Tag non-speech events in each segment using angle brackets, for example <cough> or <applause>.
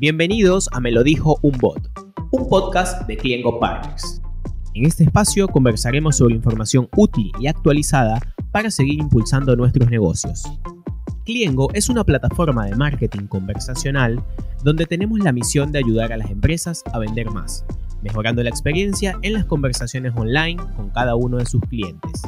Bienvenidos a Me lo dijo un bot, un podcast de Cliengo Partners. En este espacio conversaremos sobre información útil y actualizada para seguir impulsando nuestros negocios. Cliengo es una plataforma de marketing conversacional donde tenemos la misión de ayudar a las empresas a vender más, mejorando la experiencia en las conversaciones online con cada uno de sus clientes.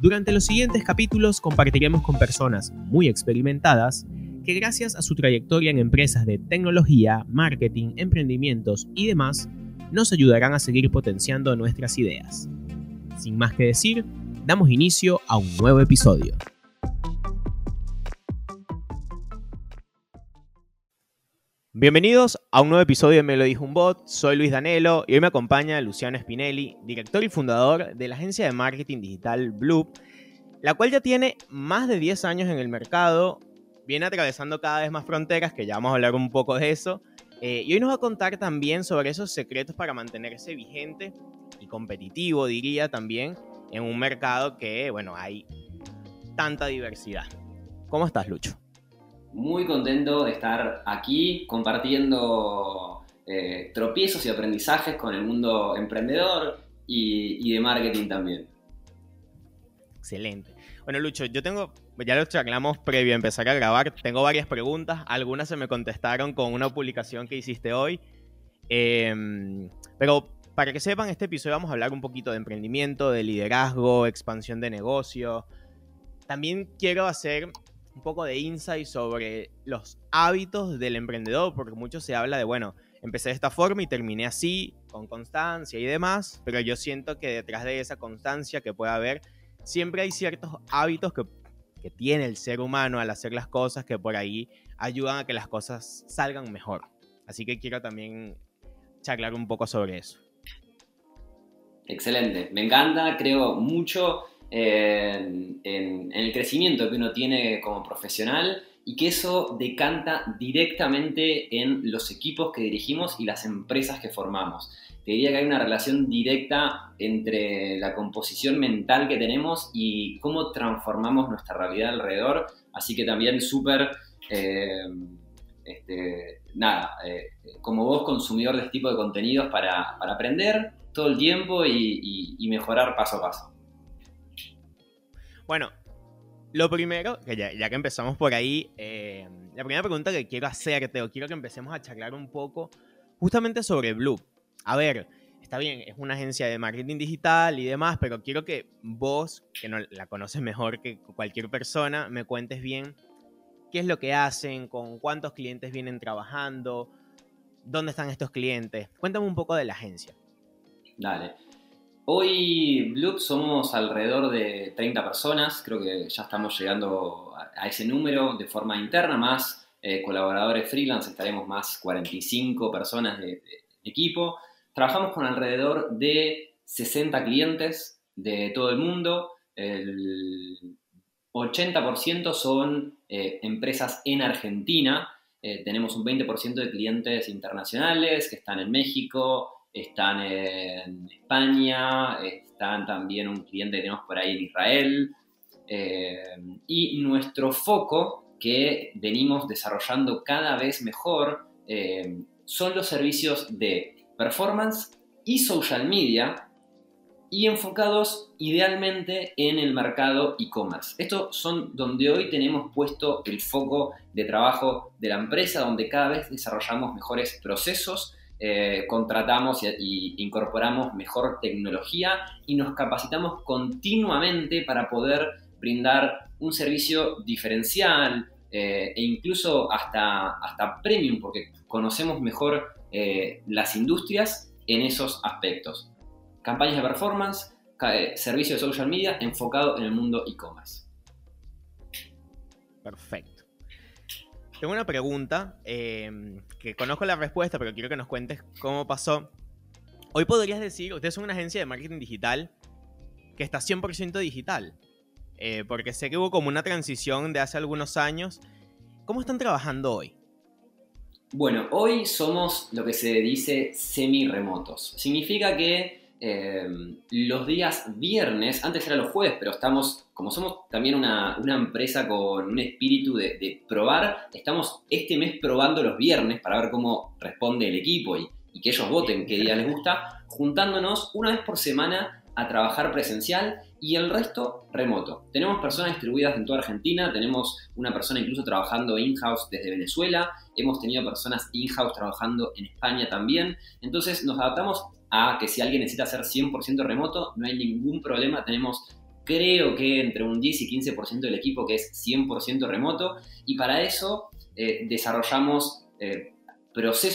Durante los siguientes capítulos compartiremos con personas muy experimentadas que gracias a su trayectoria en empresas de tecnología, marketing, emprendimientos y demás, nos ayudarán a seguir potenciando nuestras ideas. Sin más que decir, damos inicio a un nuevo episodio. Bienvenidos a un nuevo episodio de Me lo dijo un bot, soy Luis Danelo y hoy me acompaña Luciano Spinelli, director y fundador de la agencia de marketing digital Blue, la cual ya tiene más de 10 años en el mercado, viene atravesando cada vez más fronteras, que ya vamos a hablar un poco de eso, eh, y hoy nos va a contar también sobre esos secretos para mantenerse vigente y competitivo, diría también, en un mercado que, bueno, hay tanta diversidad. ¿Cómo estás, Lucho? Muy contento de estar aquí compartiendo eh, tropiezos y aprendizajes con el mundo emprendedor y, de marketing también. Excelente. Bueno, Lucho, yo tengo, ya lo charlamos previo a empezar a grabar, tengo varias preguntas, algunas se me contestaron con una publicación que hiciste hoy, em, pero para que sepan, este episodio vamos a hablar un poquito de emprendimiento, de liderazgo, expansión de negocio. También quiero hacer un poco de insight sobre los hábitos del emprendedor, porque mucho se habla de, bueno, empecé de esta forma y terminé así, con constancia y demás, pero yo siento que detrás de esa constancia que puede haber, siempre hay ciertos hábitos que, que tiene el ser humano al hacer las cosas que por ahí ayudan a que las cosas salgan mejor. Así que quiero también charlar un poco sobre eso. Excelente, me encanta, creo mucho en, el crecimiento que uno tiene como profesional y que eso decanta directamente en los equipos que dirigimos y las empresas que formamos. Te diría que hay una relación directa entre la composición mental que tenemos y cómo transformamos nuestra realidad alrededor, así que también súper, eh, este, nada, eh, como vos consumidor de este tipo de contenidos para, aprender todo el tiempo y mejorar paso a paso. Bueno, lo primero, que ya, que empezamos por ahí, eh, la primera pregunta que quiero hacerte, o quiero que empecemos a charlar un poco, justamente sobre Blue. A ver, está bien, es una agencia de marketing digital y demás, pero quiero que vos, que no la conoces mejor que cualquier persona, me cuentes bien qué es lo que hacen, con cuántos clientes vienen trabajando, dónde están estos clientes. Cuéntame un poco de la agencia. Dale. Hoy Bloop somos alrededor de 30 personas, creo que ya estamos llegando a, ese número de forma interna, más eh, colaboradores freelance, estaremos más 45 personas de, equipo. Trabajamos con alrededor de 60 clientes de todo el mundo, el 80% son eh, empresas en Argentina, eh, tenemos un 20% de clientes internacionales que están en México, están en España, están también un cliente que tenemos por ahí en Israel. Eh, y nuestro foco que venimos desarrollando cada vez mejor son los servicios de performance y social media y enfocados idealmente en el mercado e-commerce. Estos son donde hoy tenemos puesto el foco de trabajo de la empresa, donde cada vez desarrollamos mejores procesos eh, contratamos y, incorporamos mejor tecnología y nos capacitamos continuamente para poder brindar un servicio diferencial eh, e incluso hasta, hasta premium, porque conocemos mejor eh, las industrias en esos aspectos. Campañas de performance, servicio de social media enfocado en el mundo e-commerce. Perfecto. Tengo una pregunta em, que conozco la respuesta, pero quiero que nos cuentes cómo pasó. Hoy podrías decir, ustedes son una agencia de marketing digital que está 100% digital. Eh, porque sé que hubo como una transición de hace algunos años. ¿Cómo están trabajando hoy? Bueno, hoy somos lo que se dice semi-remotos. Significa que Em, los días viernes, antes era los jueves, pero estamos, como somos también una, empresa con un espíritu de, probar, estamos este mes probando los viernes para ver cómo responde el equipo y, y que ellos voten qué día les gusta, juntándonos una vez por semana a trabajar presencial y el resto remoto. Tenemos personas distribuidas en toda Argentina, tenemos una persona incluso trabajando in-house desde Venezuela, hemos tenido personas in-house trabajando en España también, entonces nos adaptamos a que si alguien necesita hacer 100% remoto, no hay ningún problema, tenemos creo que entre un 10 y 15% del equipo que es 100% remoto y para eso eh, desarrollamos eh,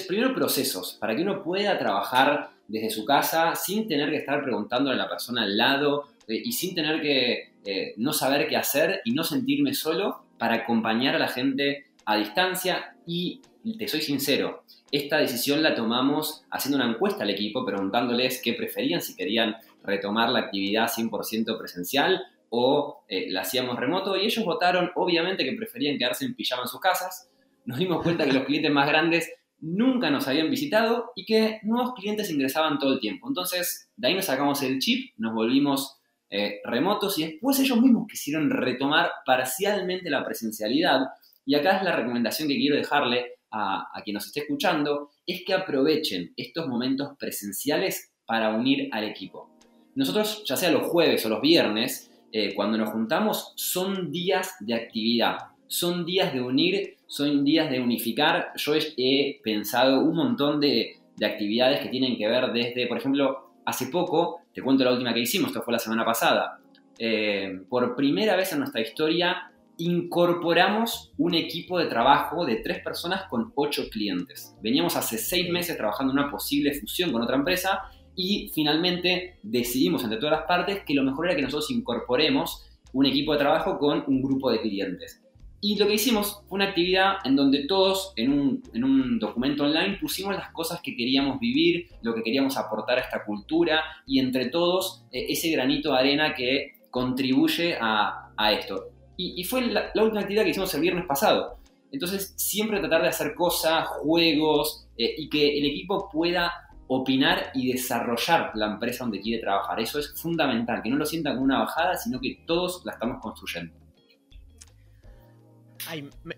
primero procesos, para que uno pueda trabajar desde su casa sin tener que estar preguntándole a la persona al lado eh, y sin tener que no saber qué hacer y no sentirme solo para acompañar a la gente a distancia y te soy sincero, esta decisión la tomamos haciendo una encuesta al equipo, preguntándoles qué preferían, si querían retomar la actividad 100% presencial o eh, la hacíamos remoto, y ellos votaron obviamente que preferían quedarse en pijama en sus casas. Nos dimos cuenta que los clientes más grandes nunca nos habían visitado y que nuevos clientes ingresaban todo el tiempo. Entonces, de ahí nos sacamos el chip, nos volvimos eh, remotos y después ellos mismos quisieron retomar parcialmente la presencialidad. Y acá es la recomendación que quiero dejarle a, quien nos esté escuchando es que aprovechen estos momentos presenciales para unir al equipo. Nosotros, ya sea los jueves o los viernes, eh, cuando nos juntamos, son días de actividad, son días de unir, son días de unificar. Yo he, pensado un montón de, actividades que tienen que ver desde, por ejemplo, hace poco, te cuento la última que hicimos, esto fue la semana pasada, eh, por primera vez en nuestra historia incorporamos un equipo de trabajo de tres personas con ocho clientes. Veníamos hace seis meses trabajando en una posible fusión con otra empresa y finalmente decidimos entre todas las partes que lo mejor era que nosotros incorporemos un equipo de trabajo con un grupo de clientes. Y lo que hicimos fue una actividad en donde todos en un, documento online pusimos las cosas que queríamos vivir, lo que queríamos aportar a esta cultura y entre todos eh, ese granito de arena que contribuye a, a esto. Y, fue la, última actividad que hicimos el viernes pasado. Entonces, siempre tratar de hacer cosas, juegos, eh, y que el equipo pueda opinar y desarrollar la empresa donde quiere trabajar. Eso es fundamental, que no lo sientan como una bajada, sino que todos la estamos construyendo.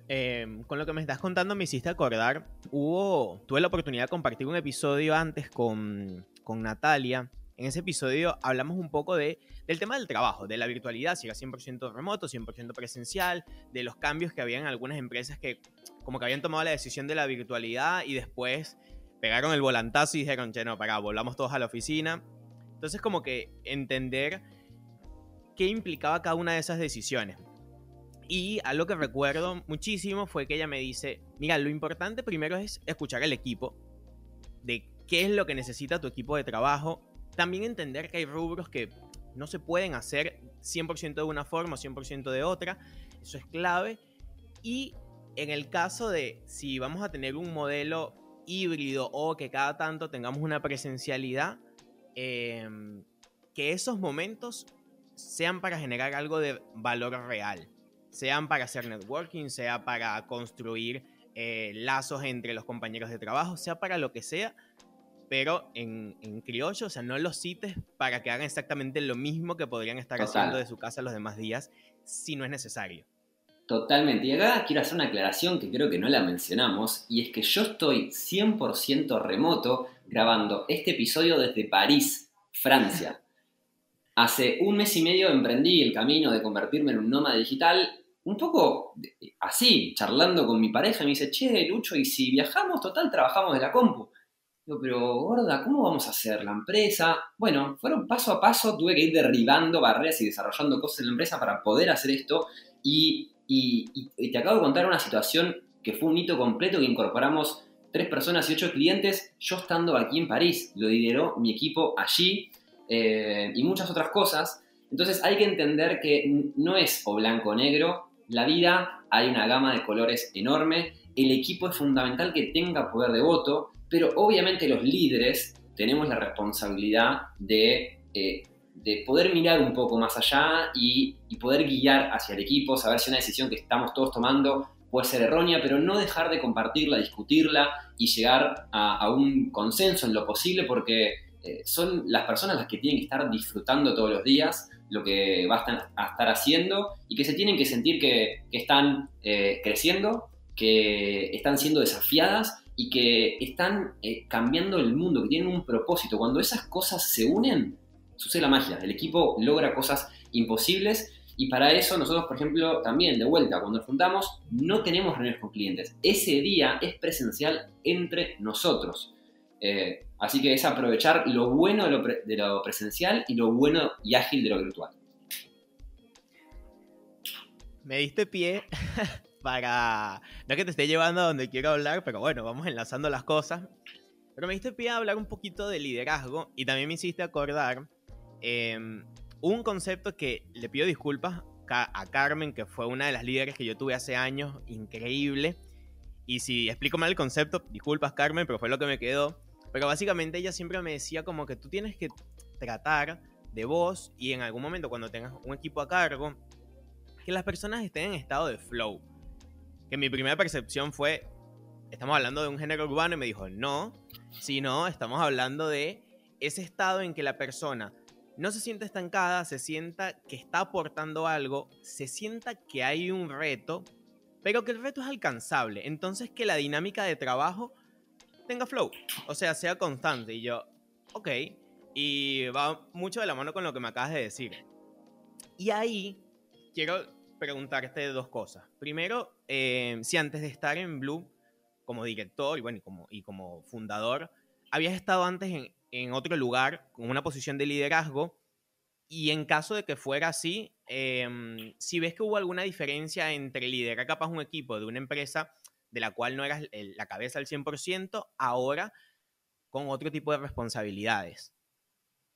Em, con lo que me estás contando me hiciste acordar, hubo, tuve la oportunidad de compartir un episodio antes con, con Natalia. En ese episodio hablamos un poco de del tema del trabajo, de la virtualidad, si era 100% remoto, 100% presencial, de los cambios que había en algunas empresas que como que habían tomado la decisión de la virtualidad y después pegaron el volantazo y dijeron, che, no, para, volvamos todos a la oficina. Entonces como que entender qué implicaba cada una de esas decisiones. Y algo que recuerdo muchísimo fue que ella me dice, mira, lo importante primero es escuchar al equipo, de qué es lo que necesita tu equipo de trabajo, también entender que hay rubros que no se pueden hacer 100% de una forma o 100% de otra. Eso es clave. Y en el caso de si vamos a tener un modelo híbrido o que cada tanto tengamos una presencialidad, em, que esos momentos sean para generar algo de valor real, sean para hacer networking, sea para construir eh, lazos entre los compañeros de trabajo, sea para lo que sea, pero en, criollo, o sea, no los cites para que hagan exactamente lo mismo que podrían estar haciendo de su casa los demás días, si no es necesario. Totalmente. Y acá quiero hacer una aclaración que creo que no la mencionamos, y es que yo estoy 100% remoto grabando este episodio desde París, Francia. <laughs> Hace un mes y medio emprendí el camino de convertirme en un nómada digital, un poco así, charlando con mi pareja, me dice, che, Lucho, ¿y si viajamos? Total, trabajamos de la compu. Digo, pero gorda, ¿cómo vamos a hacer la empresa? Bueno, fueron paso a paso, tuve que ir derribando barreras y desarrollando cosas en la empresa para poder hacer esto. Y, te acabo de contar una situación que fue un hito completo que incorporamos tres personas y ocho clientes, yo estando aquí en París, lo lideró mi equipo allí eh, y muchas otras cosas. Entonces hay que entender que no es o blanco o negro, la vida hay una gama de colores enorme, el equipo es fundamental que tenga poder de voto, pero obviamente los líderes tenemos la responsabilidad de, eh, de poder mirar un poco más allá y, poder guiar hacia el equipo, saber si una decisión que estamos todos tomando puede ser errónea, pero no dejar de compartirla, discutirla y llegar a, un consenso en lo posible, porque eh, son las personas las que tienen que estar disfrutando todos los días lo que van a estar haciendo y que se tienen que sentir que, están eh, creciendo, que están siendo desafiadas y que están eh, cambiando el mundo, que tienen un propósito. Cuando esas cosas se unen, sucede la magia. El equipo logra cosas imposibles y para eso nosotros, por ejemplo, también de vuelta, cuando nos juntamos, no tenemos reuniones con clientes. Ese día es presencial entre nosotros. Eh, así que es aprovechar lo bueno de lo, presencial y lo bueno y ágil de lo virtual. Me diste pie <laughs> para... No que te esté llevando a donde quiero hablar, pero bueno, vamos enlazando las cosas. Pero me diste pie a hablar un poquito de liderazgo y también me hiciste acordar em, un concepto que le pido disculpas a Carmen, que fue una de las líderes que yo tuve hace años, increíble. Y si explico mal el concepto, disculpas Carmen, pero fue lo que me quedó. Pero básicamente ella siempre me decía como que tú tienes que tratar de vos y en algún momento cuando tengas un equipo a cargo, que las personas estén en estado de flow. Que mi primera percepción fue, estamos hablando de un género urbano y me dijo, no, sino estamos hablando de ese estado en que la persona no se siente estancada, se sienta que está aportando algo, se sienta que hay un reto, pero que el reto es alcanzable. Entonces que la dinámica de trabajo tenga flow, o sea, sea constante. Y yo, ok, y va mucho de la mano con lo que me acabas de decir. Y ahí quiero preguntarte dos cosas. Primero, eh, si antes de estar en Blue como director y, bueno, y, como, y como fundador, habías estado antes en, en otro lugar, con una posición de liderazgo, y en caso de que fuera así, em, si ves que hubo alguna diferencia entre liderar capaz un equipo de una empresa de la cual no eras la cabeza al 100%, ahora con otro tipo de responsabilidades.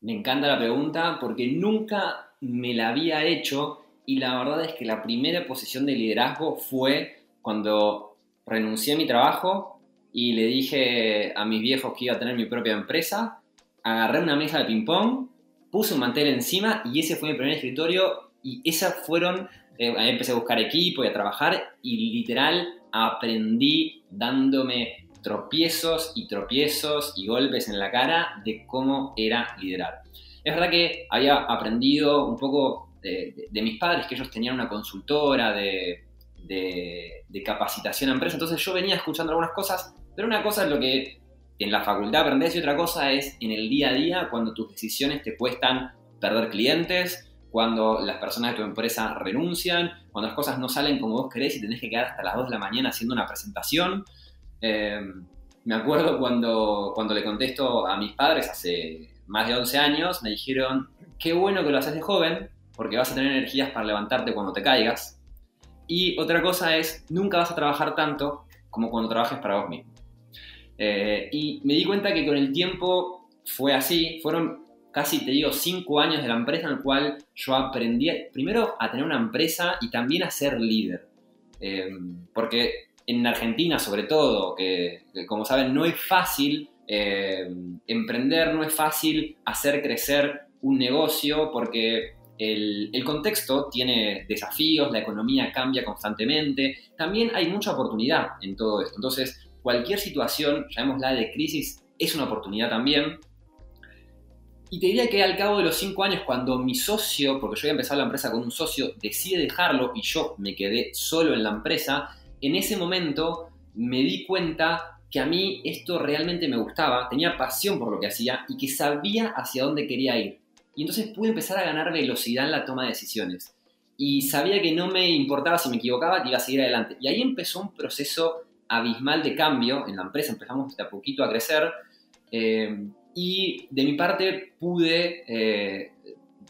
Me encanta la pregunta porque nunca me la había hecho y la verdad es que la primera posición de liderazgo fue cuando renuncié a mi trabajo y le dije a mis viejos que iba a tener mi propia empresa agarré una mesa de ping-pong, puse un mantel encima y ese fue mi primer escritorio y esas fueron, eh, ahí empecé a buscar equipo y a trabajar y literal aprendí dándome tropiezos y tropiezos y golpes en la cara de cómo era liderar. Es verdad que había aprendido un poco de, mis padres, que ellos tenían una consultora de, de, capacitación a empresa, entonces yo venía escuchando algunas cosas, pero una cosa es lo que en la facultad aprendes y otra cosa es en el día a día cuando tus decisiones te cuestan perder clientes, cuando las personas de tu empresa renuncian, cuando las cosas no salen como vos querés y tenés que quedar hasta las 2 de la mañana haciendo una presentación. Em, me acuerdo cuando, cuando le contesto a mis padres hace más de 11 años, me dijeron, qué bueno que lo haces de joven, porque vas a tener energías para levantarte cuando te caigas. Y otra cosa es, nunca vas a trabajar tanto como cuando trabajes para vos mismo. Eh, y me di cuenta que con el tiempo fue así, fueron casi, te digo, cinco años de la empresa en el cual yo aprendí primero a tener una empresa y también a ser líder. Eh, porque en Argentina, sobre todo, que, como saben, no es fácil eh, emprender, no es fácil hacer crecer un negocio porque el, el, contexto tiene desafíos, la economía cambia constantemente, también hay mucha oportunidad en todo esto. Entonces, cualquier situación, llamémosla de crisis, es una oportunidad también. Y te diría que al cabo de los cinco años, cuando mi socio, porque yo había empezado la empresa con un socio, decide dejarlo y yo me quedé solo en la empresa, en ese momento me di cuenta que a mí esto realmente me gustaba, tenía pasión por lo que hacía y que sabía hacia dónde quería ir. Y entonces pude empezar a ganar velocidad en la toma de decisiones. Y sabía que no me importaba si me equivocaba, que iba a seguir adelante. Y ahí empezó un proceso abismal de cambio en la empresa, empezamos de a poquito a crecer eh, y de mi parte pude eh,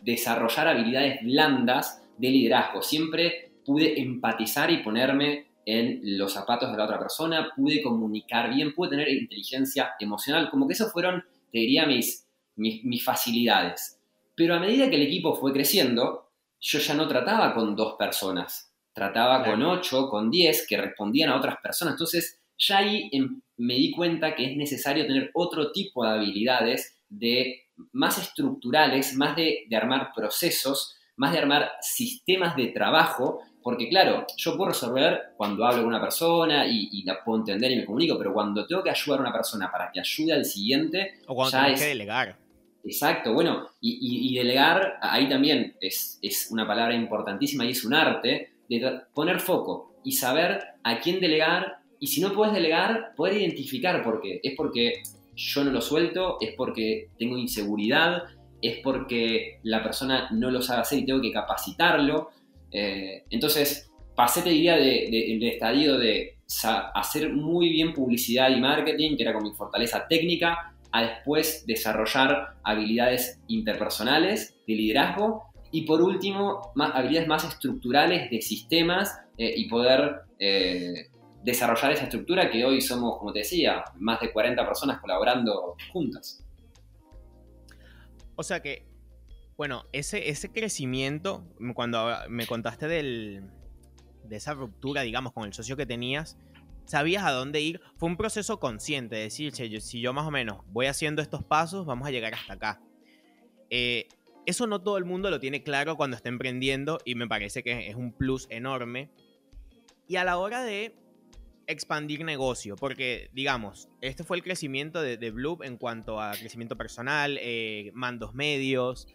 desarrollar habilidades blandas de liderazgo. Siempre pude empatizar y ponerme en los zapatos de la otra persona, pude comunicar bien, pude tener inteligencia emocional, como que esas fueron, te diría, mis, mis facilidades. Pero a medida que el equipo fue creciendo, yo ya no trataba con dos personas, trataba con 8, con 10 que respondían a otras personas. Entonces, ya ahí em, me di cuenta que es necesario tener otro tipo de habilidades de más estructurales, más de, armar procesos, más de armar sistemas de trabajo, porque claro, yo puedo resolver cuando hablo con una persona y, la puedo entender y me comunico, pero cuando tengo que ayudar a una persona para que ayude al siguiente, o cuando ya que delegar. Exacto, bueno, y, delegar ahí también es, es, una palabra importantísima y es un arte de poner foco y saber a quién delegar y si no puedes delegar, poder identificar por qué. Es porque yo no lo suelto, es porque tengo inseguridad, es porque la persona no lo sabe hacer y tengo que capacitarlo. Eh, entonces, pasé, te diría, del estadio de hacer muy bien publicidad y marketing, que era con mi fortaleza técnica, a después desarrollar habilidades interpersonales de liderazgo y por último, más, habilidades más estructurales de sistemas eh, y poder eh, desarrollar esa estructura que hoy somos, como te decía, más de 40 personas colaborando juntas. O sea que, bueno, ese, ese crecimiento, cuando me contaste del, de esa ruptura, digamos, con el socio que tenías, sabías a dónde ir. Fue un proceso consciente, de decir, si yo más o menos voy haciendo estos pasos, vamos a llegar hasta acá. Eh, eso no todo el mundo lo tiene claro cuando está emprendiendo y me parece que es un plus enorme. Y a la hora de expandir negocio, porque digamos, este fue el crecimiento de, de Bloop en cuanto a crecimiento personal, eh, mandos medios,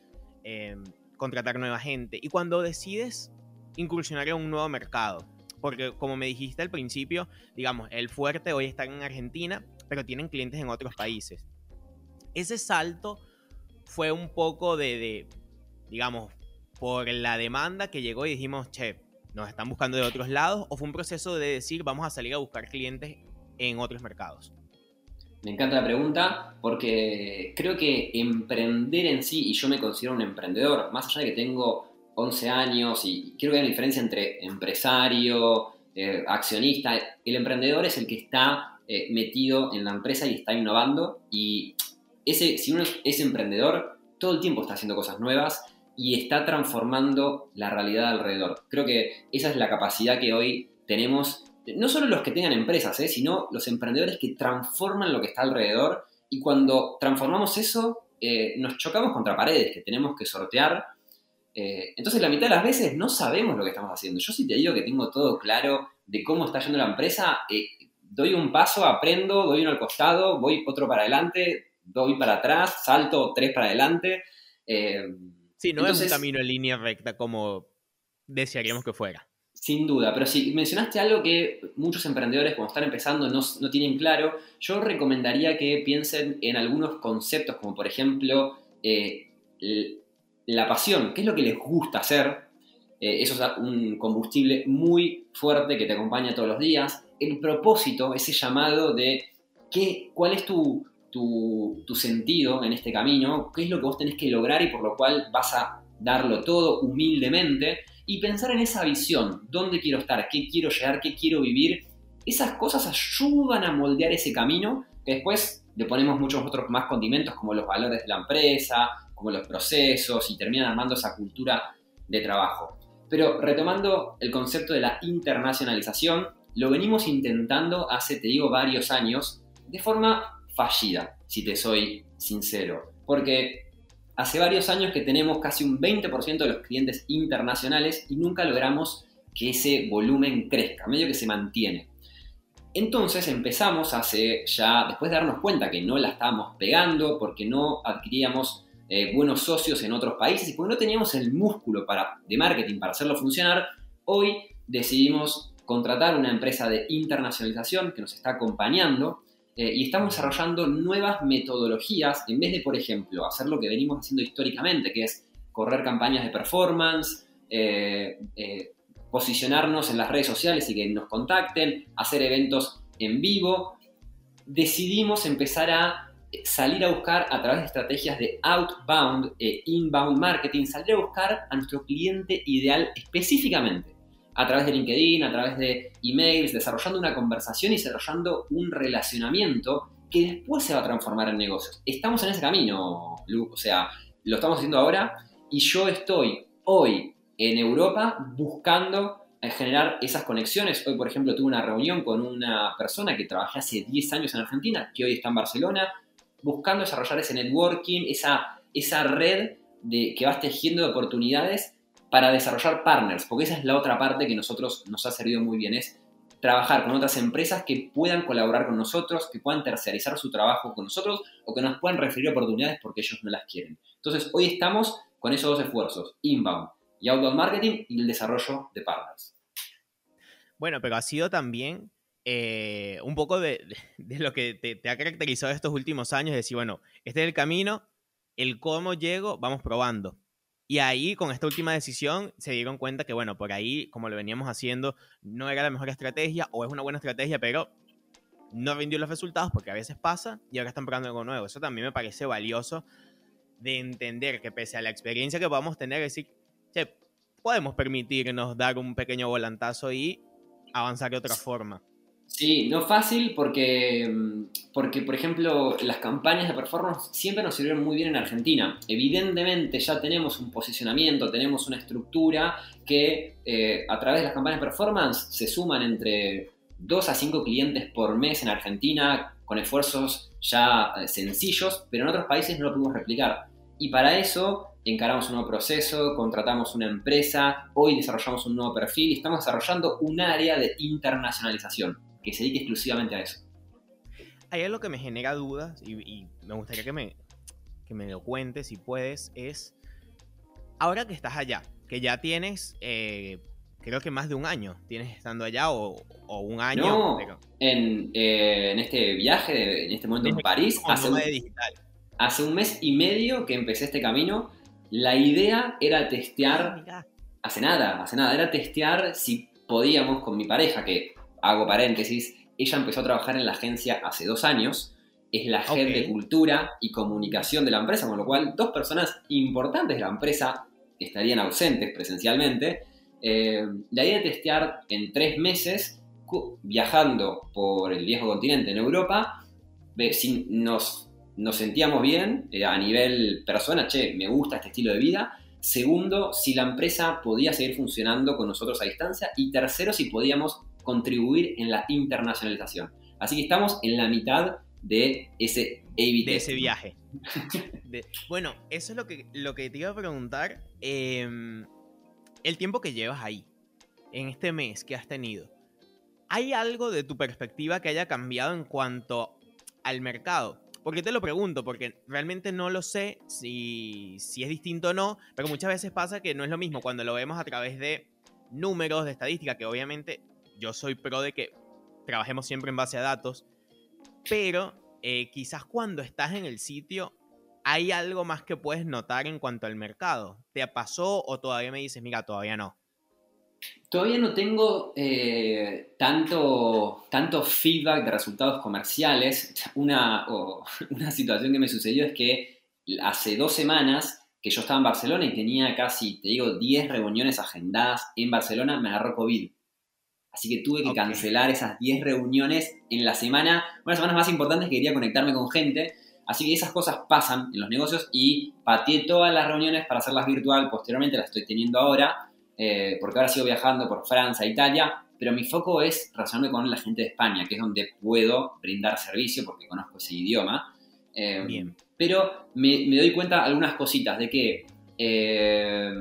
em, contratar nueva gente. Y cuando decides incursionar en un nuevo mercado, porque como me dijiste al principio, digamos, el fuerte hoy está en Argentina, pero tienen clientes en otros países. Ese salto fue un poco de, de digamos, por la demanda que llegó y dijimos, che, nos están buscando de otros lados o fue un proceso de decir vamos a salir a buscar clientes en otros mercados? Me encanta la pregunta porque creo que emprender en sí, y yo me considero un emprendedor, más allá de que tengo 11 años y creo que hay una diferencia entre empresario, eh, accionista, el emprendedor es el que está eh, metido en la empresa y está innovando y ese, si uno es emprendedor, todo el tiempo está haciendo cosas nuevas y está transformando la realidad alrededor. Creo que esa es la capacidad que hoy tenemos, no solo los que tengan empresas, ¿eh? sino los emprendedores que transforman lo que está alrededor y cuando transformamos eso eh, nos chocamos contra paredes que tenemos que sortear. Eh, entonces la mitad de las veces no sabemos lo que estamos haciendo. Yo si te digo que tengo todo claro de cómo está yendo la empresa, doy un paso, aprendo, doy uno al costado, voy otro para adelante, doy para atrás, salto tres para adelante. Sí, no es un camino en línea recta como desearíamos que fuera. Sin duda, pero si mencionaste algo que muchos emprendedores cuando están empezando no, tienen claro, yo recomendaría que piensen en algunos conceptos como por ejemplo eh, la pasión, qué es lo que les gusta hacer, eh, eso es un combustible muy fuerte que te acompaña todos los días, el propósito, ese llamado de qué, cuál es tu, tu, sentido en este camino, qué es lo que vos tenés que lograr y por lo cual vas a darlo todo humildemente y pensar en esa visión, dónde quiero estar, qué quiero llegar, qué quiero vivir. Esas cosas ayudan a moldear ese camino que después le ponemos muchos otros más condimentos como los valores de la empresa, como los procesos y terminan armando esa cultura de trabajo. Pero retomando el concepto de la internacionalización, lo venimos intentando hace, te digo, varios años de forma fallida, si te soy sincero. Porque hace varios años que tenemos casi un 20% de los clientes internacionales y nunca logramos que ese volumen crezca, medio que se mantiene. Entonces empezamos hace ya, después de darnos cuenta que no la estábamos pegando, porque no adquiríamos eh, buenos socios en otros países y porque no teníamos el músculo de marketing para hacerlo funcionar, hoy decidimos contratar una empresa de internacionalización que nos está acompañando eh, y estamos desarrollando nuevas metodologías en vez de, por ejemplo, hacer lo que venimos haciendo históricamente, que es correr campañas de performance, eh, eh, posicionarnos en las redes sociales y que nos contacten, hacer eventos en vivo. Decidimos empezar a salir a buscar a través de estrategias de outbound e inbound marketing, salir a buscar a nuestro cliente ideal específicamente a través de LinkedIn, a través de emails, desarrollando una conversación y desarrollando un relacionamiento que después se va a transformar en negocios. Estamos en ese camino, Luke, o sea, lo estamos haciendo ahora y yo estoy hoy en Europa buscando generar esas conexiones. Hoy, por ejemplo, tuve una reunión con una persona que trabajé hace 10 años en Argentina, que hoy está en Barcelona, buscando desarrollar ese networking, esa, esa red de, que vas tejiendo de oportunidades para desarrollar partners, porque esa es la otra parte que nosotros nos ha servido muy bien, es trabajar con otras empresas que puedan colaborar con nosotros, que puedan terciarizar su trabajo con nosotros o que nos puedan referir oportunidades porque ellos no las quieren. Entonces, hoy estamos con esos dos esfuerzos, inbound y outbound marketing y el desarrollo de partners. Bueno, pero ha sido también eh, un poco de, lo que te, ha caracterizado estos últimos años, es decir, bueno, este es el camino, el cómo llego, vamos probando. Y ahí, con esta última decisión, se dieron cuenta que, bueno, por ahí, como lo veníamos haciendo, no era la mejor estrategia o es una buena estrategia, pero no rindió los resultados porque a veces pasa y ahora están probando algo nuevo. Eso también me parece valioso de entender que pese a la experiencia que podamos tener, che, podemos permitirnos dar un pequeño volantazo y avanzar de otra forma. Sí, no fácil porque, porque, por ejemplo, las campañas de performance siempre nos sirvieron muy bien en Argentina. Evidentemente ya tenemos un posicionamiento, tenemos una estructura que eh, a través de las campañas de performance se suman entre 2 a 5 clientes por mes en Argentina con esfuerzos ya eh, sencillos, pero en otros países no lo pudimos replicar. Y para eso encaramos un nuevo proceso, contratamos una empresa, hoy desarrollamos un nuevo perfil y estamos desarrollando un área de internacionalización que se dedique exclusivamente a eso. Hay algo que me genera dudas y, me gustaría que me, que me lo cuentes si puedes, es, ahora que estás allá, que ya tienes, eh, creo que más de un año, tienes estando allá o, un año. en, eh, en, este viaje, en este momento en París, hace un, digital. hace un mes y medio que empecé este camino la idea era testear, ah, hace nada, hace nada, era testear si podíamos con mi pareja, que hago paréntesis, ella empezó a trabajar en la agencia hace dos años, es la jefe de cultura y comunicación de la empresa, con lo cual dos personas importantes de la empresa estarían ausentes presencialmente. Eh, la idea de testear en tres meses, viajando por el viejo continente en Europa, si nos nos sentíamos bien eh, a nivel persona, che, me gusta este estilo de vida. Segundo, si la empresa podía seguir funcionando con nosotros a distancia. Y tercero, si podíamos contribuir en la internacionalización. Así que estamos en la mitad de ese De ese viaje. <laughs> bueno, eso es lo que, lo que te iba a preguntar. Em, el tiempo que llevas ahí, en este mes que has tenido, ¿hay algo de tu perspectiva que haya cambiado en cuanto al mercado? ¿Por qué te lo pregunto? Porque realmente no lo sé si, si es distinto o no, pero muchas veces pasa que no es lo mismo cuando lo vemos a través de números, de estadística, que obviamente yo soy pro de que trabajemos siempre en base a datos, pero eh, quizás cuando estás en el sitio hay algo más que puedes notar en cuanto al mercado. ¿Te pasó o todavía me dices, mira, todavía no? Todavía no tengo eh, tanto, tanto feedback de resultados comerciales. <laughs> Una, <laughs> una situación que me sucedió es que hace dos semanas que yo estaba en Barcelona y tenía casi, te digo, 10 reuniones agendadas en Barcelona, me agarró COVID. Así que tuve que cancelar esas 10 reuniones en la semana, una de las semanas más importantes que quería conectarme con gente. Así que esas cosas pasan en los negocios y pateé todas las reuniones para hacerlas virtual. Posteriormente las estoy teniendo ahora eh, porque ahora sigo viajando por Francia, Italia, pero mi foco es relacionarme con la gente de España, que es donde puedo brindar servicio porque conozco ese idioma. Eh, Bien. Pero me, doy cuenta algunas cositas de que eh,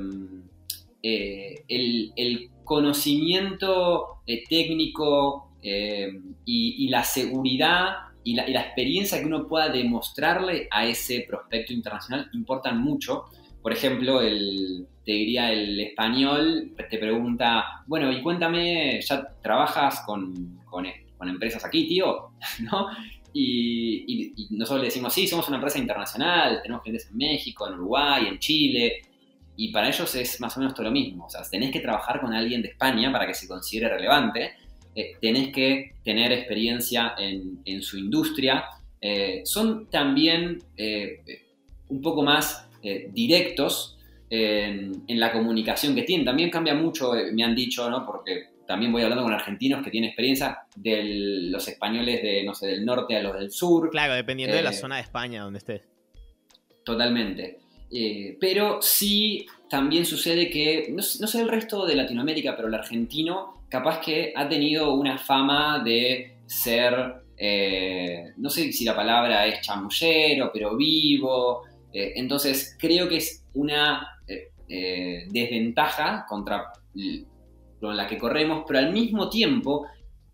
el, conocimiento técnico y, la seguridad y la, y experiencia que uno pueda demostrarle a ese prospecto internacional importan mucho. Por ejemplo, te diría el español, te pregunta, bueno, y cuéntame, ¿ya trabajas con, con, empresas aquí, tío? <laughs> ¿No? Y, nosotros le decimos, sí, somos una empresa internacional, tenemos clientes en México, en Uruguay, en Chile, y para ellos es más o menos todo lo mismo. O sea, tenés que trabajar con alguien de España para que se considere relevante, eh, tenés que tener experiencia en, su industria. Eh, son también eh, un poco más directos en, la comunicación que tienen. También cambia mucho, me han dicho, ¿no? Porque también voy hablando con argentinos que tienen experiencia de los españoles de, no sé, del norte a los del sur. Claro, dependiendo de la zona de España donde estés. Totalmente. Eh, pero sí también sucede que, no, sé el resto de Latinoamérica, pero el argentino capaz que ha tenido una fama de ser, no sé si la palabra es chamullero, pero vivo. entonces creo que es una eh, desventaja contra con la que corremos, pero al mismo tiempo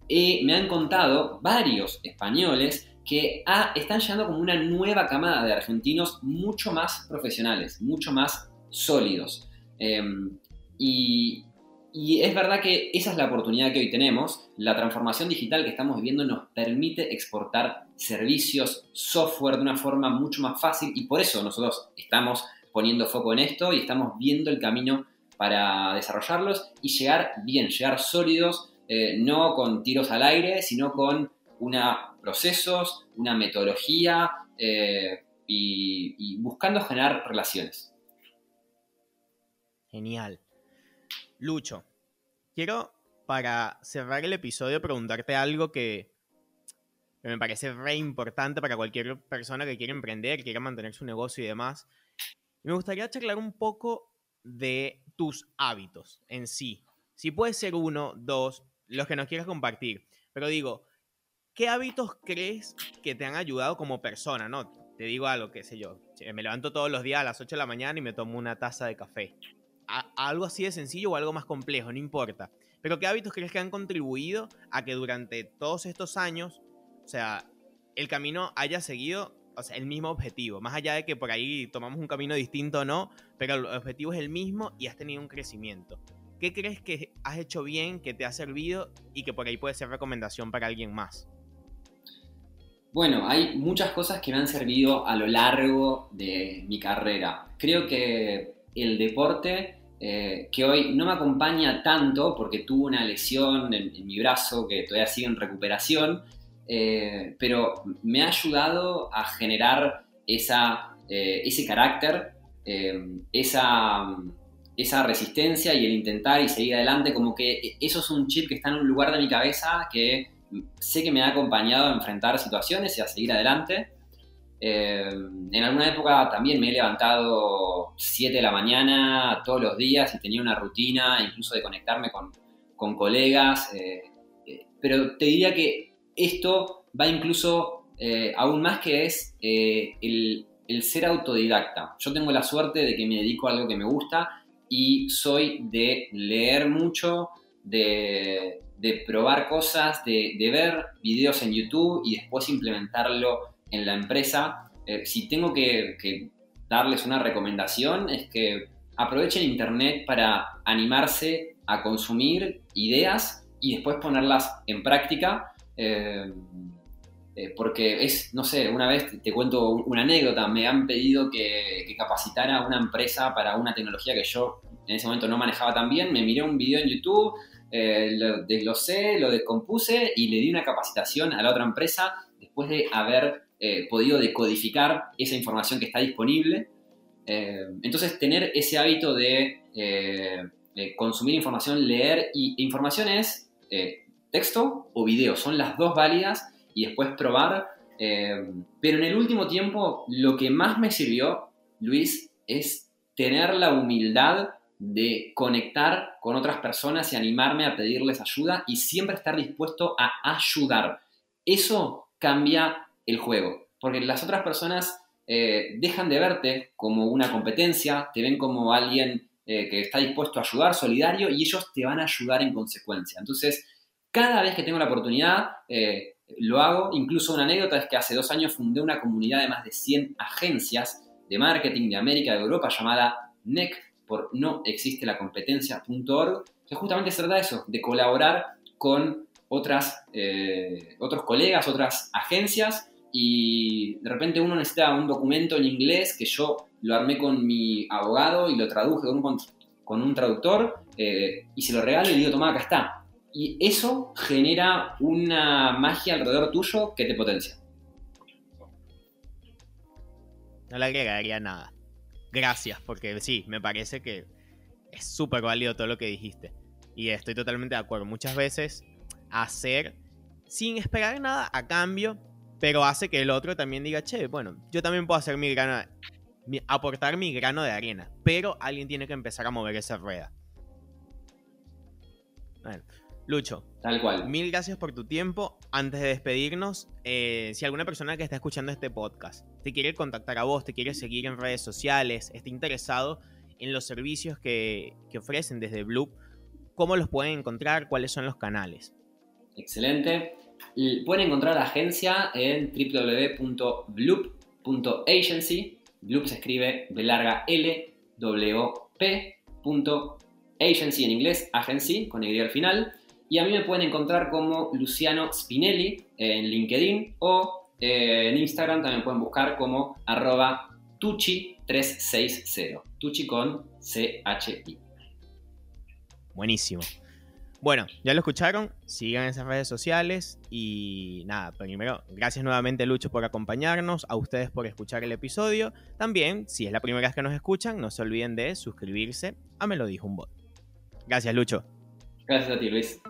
me han contado varios españoles que están llegando como una nueva camada de argentinos mucho más profesionales, mucho más sólidos. Em, y, y es verdad que esa es la oportunidad que hoy tenemos. La transformación digital que estamos viviendo nos permite exportar servicios, software de una forma mucho más fácil y por eso nosotros estamos poniendo foco en esto y estamos viendo el camino para desarrollarlos y llegar bien, llegar sólidos, eh, no con tiros al aire, sino con una procesos, una metodología eh, y buscando generar relaciones. Genial. Lucho, quiero para cerrar el episodio preguntarte algo que me parece re importante para cualquier persona que quiera emprender, quiera mantener su negocio y demás. Me gustaría charlar un poco de tus hábitos en sí. Si puede ser uno, dos, los que nos quieras compartir. Pero digo, ¿qué hábitos crees que te han ayudado como persona? No, te digo algo, qué sé yo. Me levanto todos los días a las 8 de la mañana y me tomo una taza de café algo así de sencillo o algo más complejo, no importa. Pero ¿qué hábitos crees que han contribuido a que durante todos estos años, o sea, el camino haya seguido o sea, el mismo objetivo? Más allá de que por ahí tomamos un camino distinto o no, pero el objetivo es el mismo y has tenido un crecimiento. ¿Qué crees que has hecho bien, que te ha servido y que por ahí puede ser recomendación para alguien más? Bueno, hay muchas cosas que me han servido a lo largo de mi carrera. Creo que el deporte eh, que hoy no me acompaña tanto porque tuve una lesión en, mi brazo que todavía sigue en recuperación, eh, pero me ha ayudado a generar esa, eh, ese carácter, esa, esa resistencia y el intentar y seguir adelante, como que eso es un chip que está en un lugar de mi cabeza que sé que me ha acompañado a enfrentar situaciones y a seguir adelante. Eh, en alguna época también me he levantado 7 de la mañana todos los días y tenía una rutina, incluso de conectarme con, con colegas. Eh, eh, pero te diría que esto va incluso aún más que es el, el, ser autodidacta. Yo tengo la suerte de que me dedico a algo que me gusta y soy de leer mucho, de, de probar cosas, de, ver videos en YouTube y después implementarlo en la empresa, eh, si tengo que, darles una recomendación, es que aprovechen Internet para animarse a consumir ideas y después ponerlas en práctica. Eh, eh, porque es, no sé, una vez te cuento una anécdota, me han pedido que, capacitara a una empresa para una tecnología que yo en ese momento no manejaba tan bien, me miré un video en YouTube, lo desglosé, lo descompuse y le di una capacitación a la otra empresa después de haber eh, podido decodificar esa información que está disponible. Eh, entonces, tener ese hábito de, eh, consumir información, leer, y información es texto o video, son las dos válidas y después probar. pero en el último tiempo, lo que más me sirvió, Luis, es tener la humildad de conectar con otras personas y animarme a pedirles ayuda y siempre estar dispuesto a ayudar. Eso cambia el juego, porque las otras personas eh, dejan de verte como una competencia, te ven como alguien eh, que está dispuesto a ayudar, solidario, y ellos te van a ayudar en consecuencia. Entonces, cada vez que tengo la oportunidad, eh, lo hago. Incluso una anécdota es que hace dos años fundé una comunidad de más de 100 agencias de marketing de América, de Europa, llamada NEC, por no existe la competencia.org, que justamente se trata de eso, de colaborar con otras, otros colegas, otras agencias y de repente uno necesita un documento en inglés que yo lo armé con mi abogado y lo traduje con un, traductor eh, y se lo regalo y digo, toma, acá está. Y eso genera una magia alrededor tuyo que te potencia. No le agregaría nada. Gracias, porque sí, me parece que es súper válido todo lo que dijiste. Y estoy totalmente de acuerdo. Muchas veces hacer sin esperar nada a cambio pero hace que el otro también diga, che, bueno, yo también puedo hacer mi grano, aportar mi grano de arena, pero alguien tiene que empezar a mover esa rueda. Bueno, Lucho. Tal cual. Mil gracias por tu tiempo. Antes de despedirnos, eh, si alguna persona que está escuchando este podcast te quiere contactar a vos, te quiere seguir en redes sociales, está interesado en los servicios que, que ofrecen desde Bloop, ¿cómo los pueden encontrar? ¿Cuáles son los canales? Excelente. Pueden encontrar la agencia en www.bloop.agency. Bloop se escribe B larga L W P. Agency en inglés, agency, con Y al final. Y a mí me pueden encontrar como Luciano Spinelli en LinkedIn o eh, en Instagram también pueden buscar como arroba tuchi360. Tuchi con C-H-I. Buenísimo. Bueno, ya lo escucharon, sigan esas redes sociales y nada, primero, gracias nuevamente Lucho por acompañarnos, a ustedes por escuchar el episodio. También, si es la primera vez que nos escuchan, no se olviden de suscribirse a Me lo dijo un bot. Gracias Lucho. Gracias a ti Luis.